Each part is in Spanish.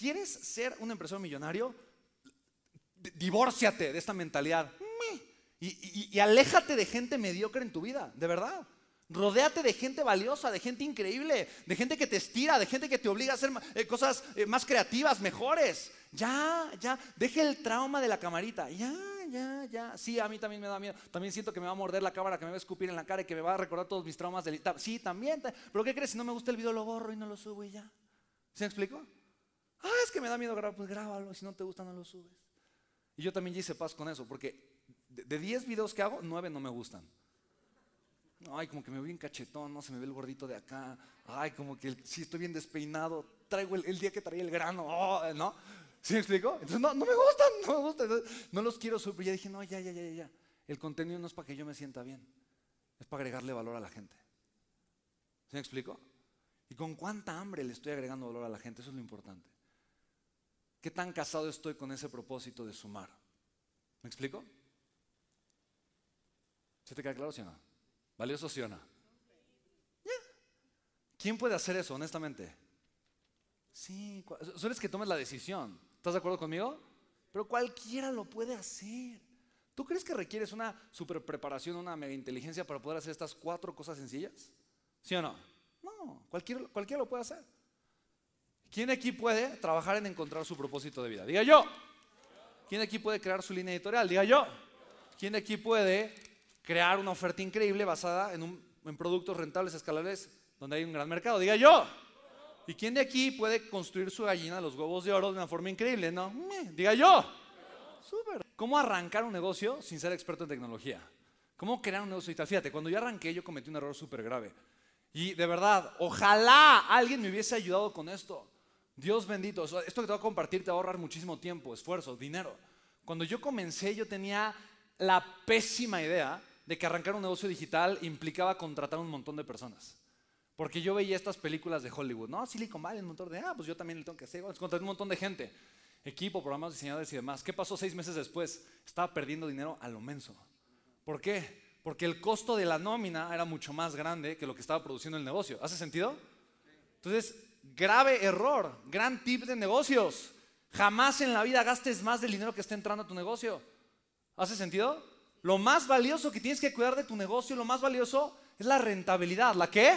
¿Quieres ser un empresario millonario? Divórciate de esta mentalidad. Y, aléjate de gente mediocre en tu vida, de verdad. Rodéate de gente valiosa, de gente increíble, de gente que te estira, de gente que te obliga a hacer eh, cosas eh, más creativas, mejores. Ya, ya, deje el trauma de la camarita. Ya, ya, ya. Sí, a mí también me da miedo. También siento que me va a morder la cámara, que me va a escupir en la cara y que me va a recordar todos mis traumas del... Sí, también. ta- Pero ¿qué crees? Si no me gusta el video lo borro y no lo subo y ya. ¿Se me explicó? Que me da miedo grabar. Pues grábalo. Si no te gusta, no lo subes. Y yo también hice paz con eso, porque de de 10 videos que hago, 9 no me gustan. Ay, como que me veo bien cachetón, no se me ve el gordito de acá. Ay, como que sí estoy bien despeinado. Traigo el, día que traía el grano, oh, ¿no? ¿Sí me explico? Entonces, no, no me gustan, no me gustan. No los quiero subir. Ya dije, no, ya, ya, ya, ya. El contenido no es para que yo me sienta bien, es para agregarle valor a la gente. ¿Sí me explico? ¿Y con cuánta hambre le estoy agregando valor a la gente? Eso es lo importante. ¿Qué tan casado estoy con ese propósito de sumar? ¿Me explico? ¿Se te queda claro, sí o no? ¿Valioso, sí o no? ¿Quién puede hacer eso, honestamente? Sí, solo es que tomes la decisión. ¿Estás de acuerdo conmigo? Pero cualquiera lo puede hacer. ¿Tú crees que requieres una super preparación, una mega inteligencia para poder hacer estas cuatro cosas sencillas? ¿Sí o no? No, cualquiera, cualquiera lo puede hacer. ¿Quién aquí puede trabajar en encontrar su propósito de vida? Diga yo. ¿Quién aquí puede crear su línea editorial? Diga yo. ¿Quién aquí puede crear una oferta increíble basada en, un- productos rentables, escalables, donde hay un gran mercado? Diga yo. ¿Y quién de aquí puede construir su gallina, los huevos de oro, de una forma increíble? No, diga yo. Súper. ¿Cómo arrancar un negocio sin ser experto en tecnología? ¿Cómo crear un negocio digital? Fíjate, cuando yo arranqué yo cometí un error súper grave. Y de verdad, ojalá alguien me hubiese ayudado con esto. Dios bendito, esto que te voy a compartir te va a ahorrar muchísimo tiempo, esfuerzo, dinero. Cuando yo comencé yo tenía la pésima idea de que arrancar un negocio digital implicaba contratar un montón de personas. Porque yo veía estas películas de Hollywood, ¿no? Silicon Valley, un montón de, ah, pues yo también le tengo que hacer. Contraté un montón de gente, equipo, programas, diseñadores y demás. ¿Qué pasó seis meses después? Estaba perdiendo dinero a lo menso. ¿Por qué? Porque el costo de la nómina era mucho más grande que lo que estaba produciendo el negocio. ¿Hace sentido? Entonces, grave error, gran tip de negocios. Jamás en la vida gastes más del dinero que está entrando a tu negocio. ¿Hace sentido? Lo más valioso que tienes que cuidar de tu negocio, lo más valioso es la rentabilidad. ¿La qué?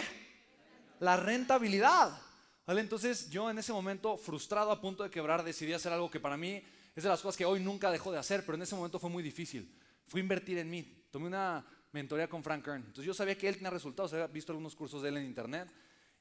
La rentabilidad. ¿Vale? Entonces yo en ese momento, frustrado a punto de quebrar, decidí hacer algo que para mí es de las cosas que hoy nunca dejo de hacer, pero en ese momento fue muy difícil. Fui a invertir en mí. Tomé una mentoría con Frank Kern. Entonces yo sabía que él tenía resultados, había visto algunos cursos de él en internet.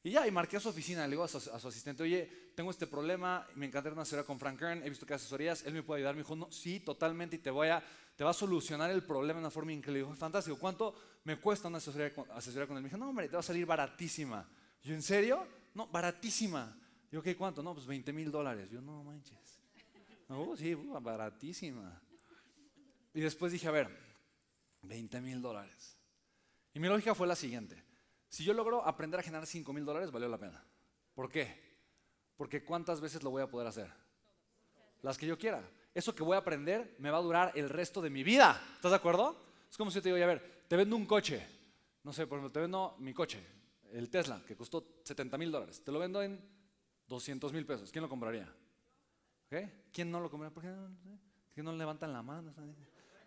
Y ya, y marqué a su oficina, le digo a su, a su asistente, oye, tengo este problema, me encantaría una asesoría con Frank Kern, he visto que asesorías, él me puede ayudar. Me dijo, no, sí, totalmente, y te, voy a, te va a solucionar el problema de una forma increíble. Dijo, fantástico, ¿cuánto me cuesta una asesoría con, asesoría con él? Me dijo, no, hombre, te va a salir baratísima. Yo, ¿en serio? No, baratísima. Yo, ¿qué cuánto? No, pues 20 mil dólares. Yo, no manches. No, sí, uh, baratísima. Y después dije, a ver, 20 mil dólares. Y mi lógica fue la siguiente. Si yo logro aprender a generar 5 mil dólares, valió la pena. ¿Por qué? Porque ¿cuántas veces lo voy a poder hacer? Las que yo quiera. Eso que voy a aprender me va a durar el resto de mi vida. ¿Estás de acuerdo? Es como si yo te digo, "Oye, a ver, te vendo un coche. No sé, por ejemplo, te vendo mi coche, el Tesla, que costó 70 mil dólares. Te lo vendo en 200 mil pesos. ¿Quién lo compraría? ¿Quién no lo compraría? ¿Por qué no, ¿Por qué no levantan la mano?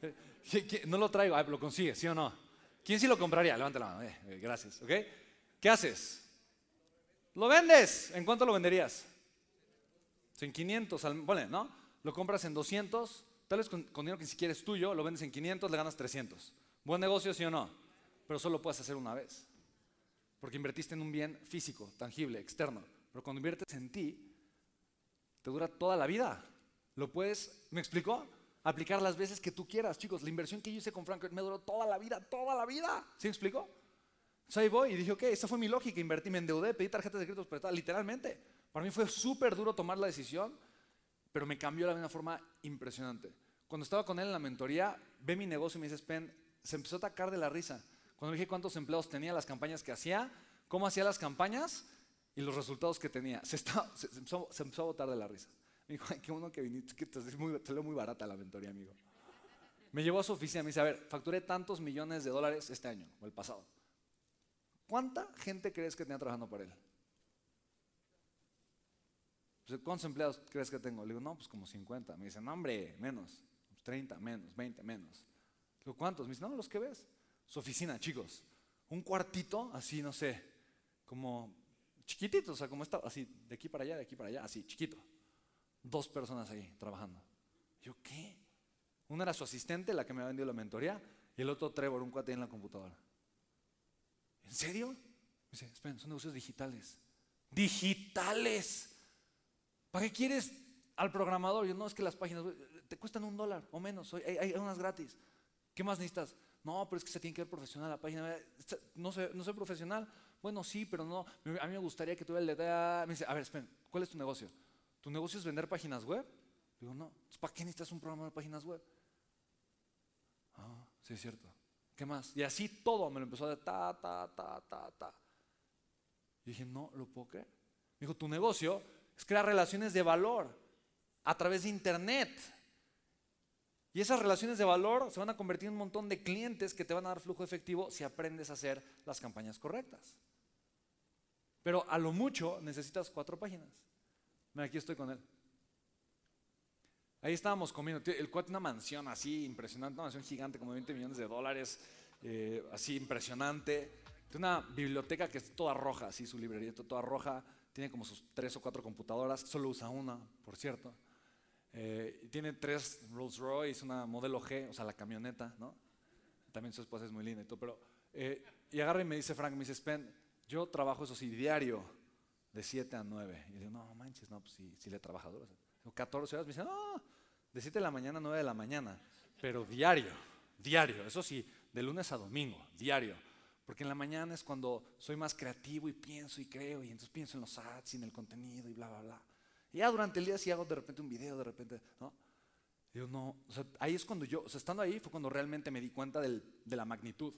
Eh, ¿qui- qui- No lo traigo, ah, lo consigue, ¿sí o no? ¿Quién sí lo compraría? Levanta la mano, eh, eh, gracias, ¿ok? ¿Qué haces? Lo vendes. ¿En cuánto lo venderías? En 500, al- ponle, ¿no? Lo compras en 200, tal vez con, dinero que ni siquiera es tuyo, lo vendes en 500, le ganas 300. Buen negocio, sí o no, pero solo puedes hacer una vez. Porque invertiste en un bien físico, tangible, externo. Pero cuando inviertes en ti, te dura toda la vida. Lo puedes, ¿me explicó? Aplicar las veces que tú quieras, chicos. La inversión que yo hice con Frank me duró toda la vida, toda la vida. ¿Sí me explicó? Entonces ahí voy y dije, ok, esa fue mi lógica. Invertí, me endeudé, pedí tarjetas de crédito prestadas, literalmente. Para mí fue súper duro tomar la decisión, pero me cambió de una forma impresionante. Cuando estaba con él en la mentoría, ve mi negocio y me dice, Spen, se empezó a atacar de la risa. Cuando dije cuántos empleados tenía, las campañas que hacía, cómo hacía las campañas y los resultados que tenía. Se- se empezó, se empezó a botar de la risa. Me dijo, ay, qué bueno que viniste, que te, muy, te salió muy barata la mentoría, amigo. Me llevó a su oficina me dice, a ver, facturé tantos millones de dólares este año o el pasado. ¿Cuánta gente crees que tenía trabajando para él? pues, ¿cuántos empleados crees que tengo? Le digo, no, pues como 50. Me dice, no, hombre, menos. 30, menos, 20, menos. Le digo, ¿cuántos? Me dice, no, los que ves. Su oficina, chicos. Un cuartito, así, no sé, como chiquitito, o sea, como está, así, de aquí para allá, de aquí para allá, así, chiquito. Dos personas ahí trabajando. Yo, ¿qué? Una era su asistente, la que me ha vendido la mentoría, y el otro Trevor, un cuate en la computadora. ¿En serio? Me dice, esperen, son negocios digitales. Digitales. ¿Para qué quieres al programador? Yo, no, es que las páginas te cuestan un dólar o menos, hay, hay unas gratis. ¿Qué más necesitas? No, pero es que se tiene que ver profesional la página. No soy, no soy profesional. Bueno, sí, pero no. A mí me gustaría que tuviera el de... Me dice, a ver, esperen, ¿cuál es tu negocio? ¿Tu negocio es vender páginas web? Digo, no. ¿Para qué necesitas un programa de páginas web? Ah, sí, es cierto. ¿Qué más? Y así todo me lo empezó a dar ta, ta, ta, ta, ta. Y dije, no, ¿lo puedo creer? Me dijo, tu negocio es crear relaciones de valor a través de Internet. Y esas relaciones de valor se van a convertir en un montón de clientes que te van a dar flujo efectivo si aprendes a hacer las campañas correctas. Pero a lo mucho necesitas cuatro páginas. Aquí estoy con él. Ahí estábamos comiendo. El cuate una mansión así impresionante, una mansión gigante, como 20 millones de dólares, eh, así impresionante. Tiene una biblioteca que es toda roja, así su librería toda roja. Tiene como sus tres o cuatro computadoras, solo usa una, por cierto. Eh, tiene tres Rolls Royce, una modelo G, o sea, la camioneta, ¿no? También su esposa es muy linda y todo, pero... Eh, y agarra y me dice Frank, me dice, Spen, yo trabajo eso sí, diario, de 7 a 9. Y yo no manches, no, pues sí, sí le he trabajado. Digo, 14 horas, me dice, no, de 7 de la mañana a 9 de la mañana, pero diario, diario, eso sí, de lunes a domingo, diario. Porque en la mañana es cuando soy más creativo y pienso y creo, y entonces pienso en los ads y en el contenido y bla, bla, bla. Y ya durante el día sí hago de repente un video, de repente, ¿no? Yo no, o sea, ahí es cuando yo, o sea, estando ahí fue cuando realmente me di cuenta del, de la magnitud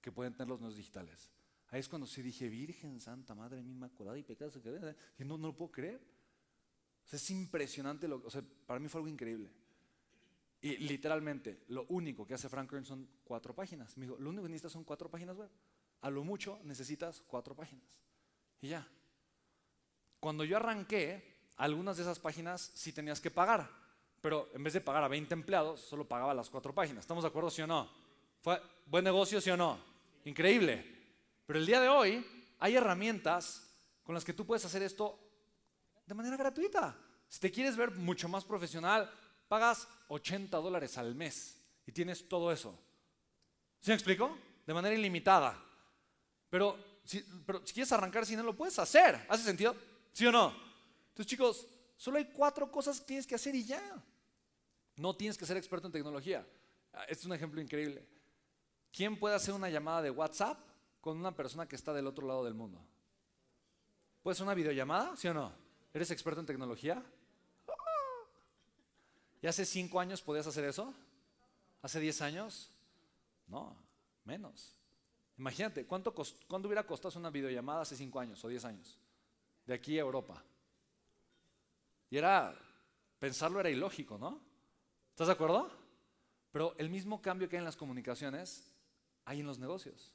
que pueden tener los medios digitales. Ahí es cuando sí dije, Virgen Santa, Madre mía Inmaculada y pecado, que no, no lo puedo creer. O es impresionante, lo, o sea, para mí fue algo increíble. Y literalmente, lo único que hace Frank Kern son cuatro páginas. Me dijo, lo único que necesitas son cuatro páginas web. A lo mucho necesitas cuatro páginas. Y ya. Cuando yo arranqué, algunas de esas páginas sí tenías que pagar, pero en vez de pagar a 20 empleados, solo pagaba las cuatro páginas. ¿Estamos de acuerdo, sí o no? ¿Fue buen negocio, sí o no? Increíble. Pero el día de hoy hay herramientas con las que tú puedes hacer esto de manera gratuita. Si te quieres ver mucho más profesional, pagas 80 dólares al mes y tienes todo eso. ¿Sí me explico? De manera ilimitada. Pero si, quieres arrancar sin él, lo puedes hacer. ¿Hace sentido? ¿Sí o no? Entonces, chicos, solo hay cuatro cosas que tienes que hacer y ya. No tienes que ser experto en tecnología. Ah, este es un ejemplo increíble. ¿Quién puede hacer una llamada de WhatsApp con una persona que está del otro lado del mundo? ¿Puedes una videollamada? ¿Sí o no? ¿Eres experto en tecnología? ¿Y hace cinco años podías hacer eso? ¿Hace diez años? No, menos. Imagínate, ¿cuánto, ¿cuánto hubiera costado una videollamada hace cinco años o diez años? De aquí a Europa. Y era, pensarlo era ilógico, ¿no? ¿Estás de acuerdo? Pero el mismo cambio que hay en las comunicaciones hay en los negocios.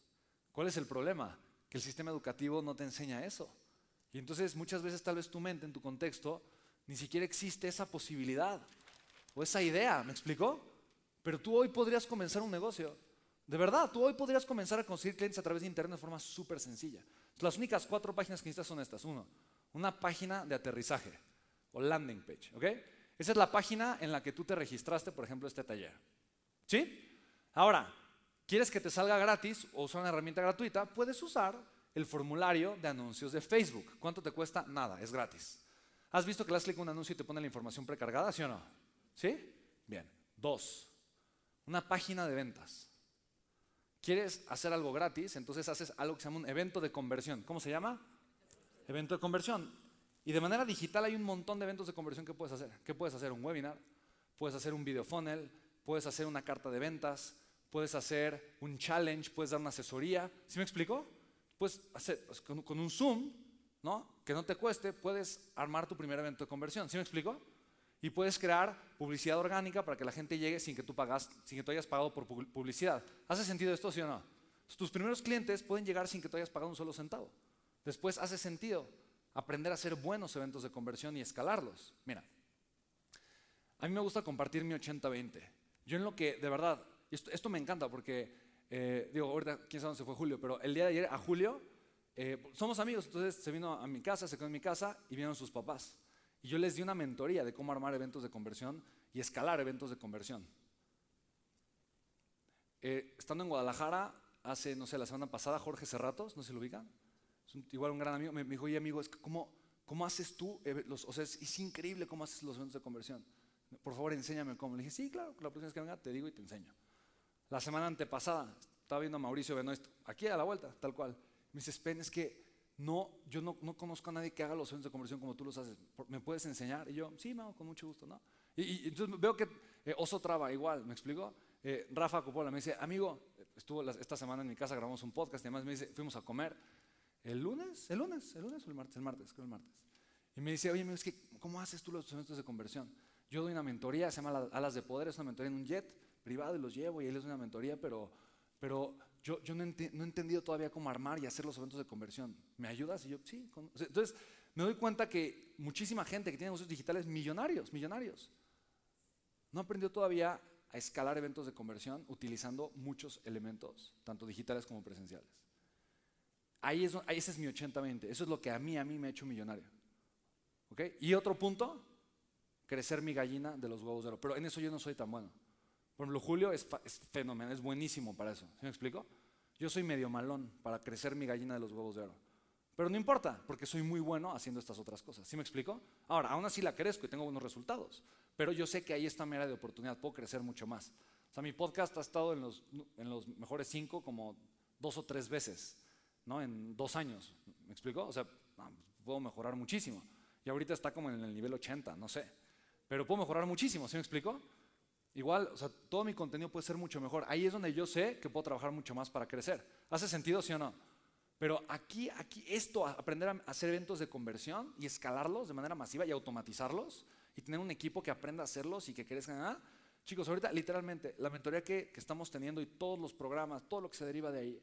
¿Cuál es el problema? Que el sistema educativo no te enseña eso. Y entonces muchas veces tal vez tu mente, en tu contexto, ni siquiera existe esa posibilidad o esa idea, ¿me explicó? Pero tú hoy podrías comenzar un negocio. De verdad, tú hoy podrías comenzar a conseguir clientes a través de Internet de forma súper sencilla. Las únicas cuatro páginas que necesitas son estas. Uno, una página de aterrizaje o landing page, ¿ok? Esa es la página en la que tú te registraste, por ejemplo, este taller. ¿Sí? Ahora, ¿quieres que te salga gratis o usar una herramienta gratuita? Puedes usar el formulario de anuncios de Facebook. ¿Cuánto te cuesta? Nada, es gratis. ¿Has visto que le das clic a un anuncio y te pone la información precargada, sí o no? ¿Sí? Bien. Dos, una página de ventas. ¿Quieres hacer algo gratis? Entonces haces algo que se llama un evento de conversión. ¿Cómo se llama? Evento de conversión. Y de manera digital hay un montón de eventos de conversión que puedes hacer. ¿Qué puedes hacer? Un webinar, puedes hacer un video funnel, puedes hacer una carta de ventas, puedes hacer un challenge, puedes dar una asesoría. ¿Sí me explico? Puedes hacer pues, con, un Zoom, ¿no? Que no te cueste, puedes armar tu primer evento de conversión. ¿Sí me explico? Y puedes crear publicidad orgánica para que la gente llegue sin que tú pagas, sin que tú hayas pagado por publicidad. ¿Hace sentido esto, sí o no? Tus primeros clientes pueden llegar sin que tú hayas pagado un solo centavo. Después hace sentido aprender a hacer buenos eventos de conversión y escalarlos. Mira, a mí me gusta compartir mi 80-20. Yo en lo que, de verdad, esto, me encanta porque, eh, digo, ahorita quién sabe dónde se fue Julio, pero el día de ayer, a Julio, eh, somos amigos, entonces se vino a mi casa, se quedó en mi casa y vinieron sus papás. Y yo les di una mentoría de cómo armar eventos de conversión y escalar eventos de conversión. Eh, estando en Guadalajara, hace, no sé, la semana pasada, Jorge Cerratos, no si lo ubican, igual un gran amigo, me, dijo, oye amigo, es ¿cómo, ¿cómo haces tú? Los, o sea, es, es, increíble cómo haces los eventos de conversión. Por favor, enséñame cómo. Le dije, sí, claro, la próxima vez que venga te digo y te enseño. La semana antepasada, estaba viendo a Mauricio Benoist, aquí a la vuelta, tal cual. Me dice, Spen, es que no, yo no, no, conozco a nadie que haga los eventos de conversión como tú los haces. ¿Me puedes enseñar? Y yo, sí, con mucho gusto, ¿no? Y, entonces veo que eh, Oso Traba igual, ¿me explico? Eh, Rafa Coppola me dice, amigo, estuvo esta semana en mi casa, grabamos un podcast y además me dice, fuimos a comer el lunes, el lunes, el lunes o el martes, el martes, creo el martes. Y me dice, oye, es que, ¿cómo haces tú los eventos de conversión? Yo doy una mentoría, se llama Alas de Poder, es una mentoría en un jet privado y los llevo y él es una mentoría, pero, pero yo, yo no, no, he entendido todavía cómo armar y hacer los eventos de conversión. ¿Me ayudas? Y yo, sí. entonces, me doy cuenta que muchísima gente que tiene negocios digitales, millonarios, millonarios, no aprendió todavía a escalar eventos de conversión utilizando muchos elementos, tanto digitales como presenciales. Ahí es, ese es mi 80-20. Eso es lo que a mí, a mí me ha hecho millonario. Y otro punto, crecer mi gallina de los huevos de oro. Pero en eso yo no soy tan bueno. Por ejemplo, Julio es, es fenomenal, es buenísimo para eso. ¿Sí me explico? Yo soy medio malón para crecer mi gallina de los huevos de oro. Pero no importa, porque soy muy bueno haciendo estas otras cosas. ¿Sí me explico? Ahora, aún así la crezco y tengo buenos resultados. Pero yo sé que ahí está mi área de oportunidad, puedo crecer mucho más. O sea, mi podcast ha estado en los, en los mejores cinco como dos o tres veces, ¿no? En dos años. ¿Me explico? O sea, puedo mejorar muchísimo. Y ahorita está como en el nivel 80, no sé. Pero puedo mejorar muchísimo, ¿sí me explico? Igual, o sea, todo mi contenido puede ser mucho mejor. Ahí es donde yo sé que puedo trabajar mucho más para crecer. ¿Hace sentido, sí o no? Pero aquí, aquí, esto, aprender a hacer eventos de conversión y escalarlos de manera masiva y automatizarlos y tener un equipo que aprenda a hacerlos y que crezcan. ¿ah? Chicos, ahorita literalmente la mentoría que, que, estamos teniendo y todos los programas, todo lo que se deriva de ahí,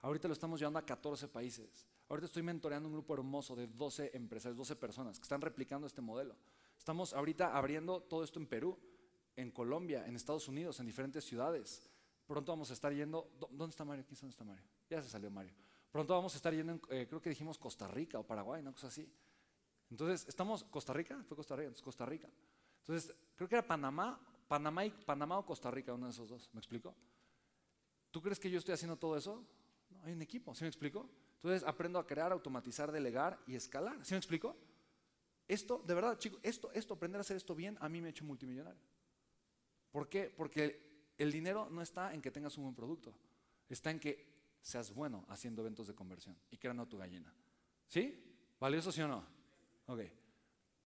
ahorita lo estamos llevando a 14 países. Ahorita estoy mentoreando un grupo hermoso de 12 empresas, 12 personas que están replicando este modelo. Estamos ahorita abriendo todo esto en Perú, en Colombia, en Estados Unidos, en diferentes ciudades. Pronto vamos a estar yendo. ¿Dónde está Mario? ¿Quién está Mario? Ya se salió Mario. Pronto vamos a estar yendo, eh, creo que dijimos Costa Rica o Paraguay, una cosa así. Entonces, estamos, Costa Rica, fue Costa Rica, entonces Costa Rica. Entonces, creo que era Panamá, Panamá, Panamá o Costa Rica, uno de esos dos, ¿me explico? ¿Tú crees que yo estoy haciendo todo eso? No, hay un equipo, ¿sí me explico? Entonces, aprendo a crear, automatizar, delegar y escalar, ¿sí me explico? Esto, de verdad, chicos, esto, esto, aprender a hacer esto bien, a mí me ha hecho multimillonario. ¿Por qué? Porque el dinero no está en que tengas un buen producto, está en que seas bueno haciendo eventos de conversión y creando tu gallina. ¿Sí? ¿Valioso sí o no? Ok.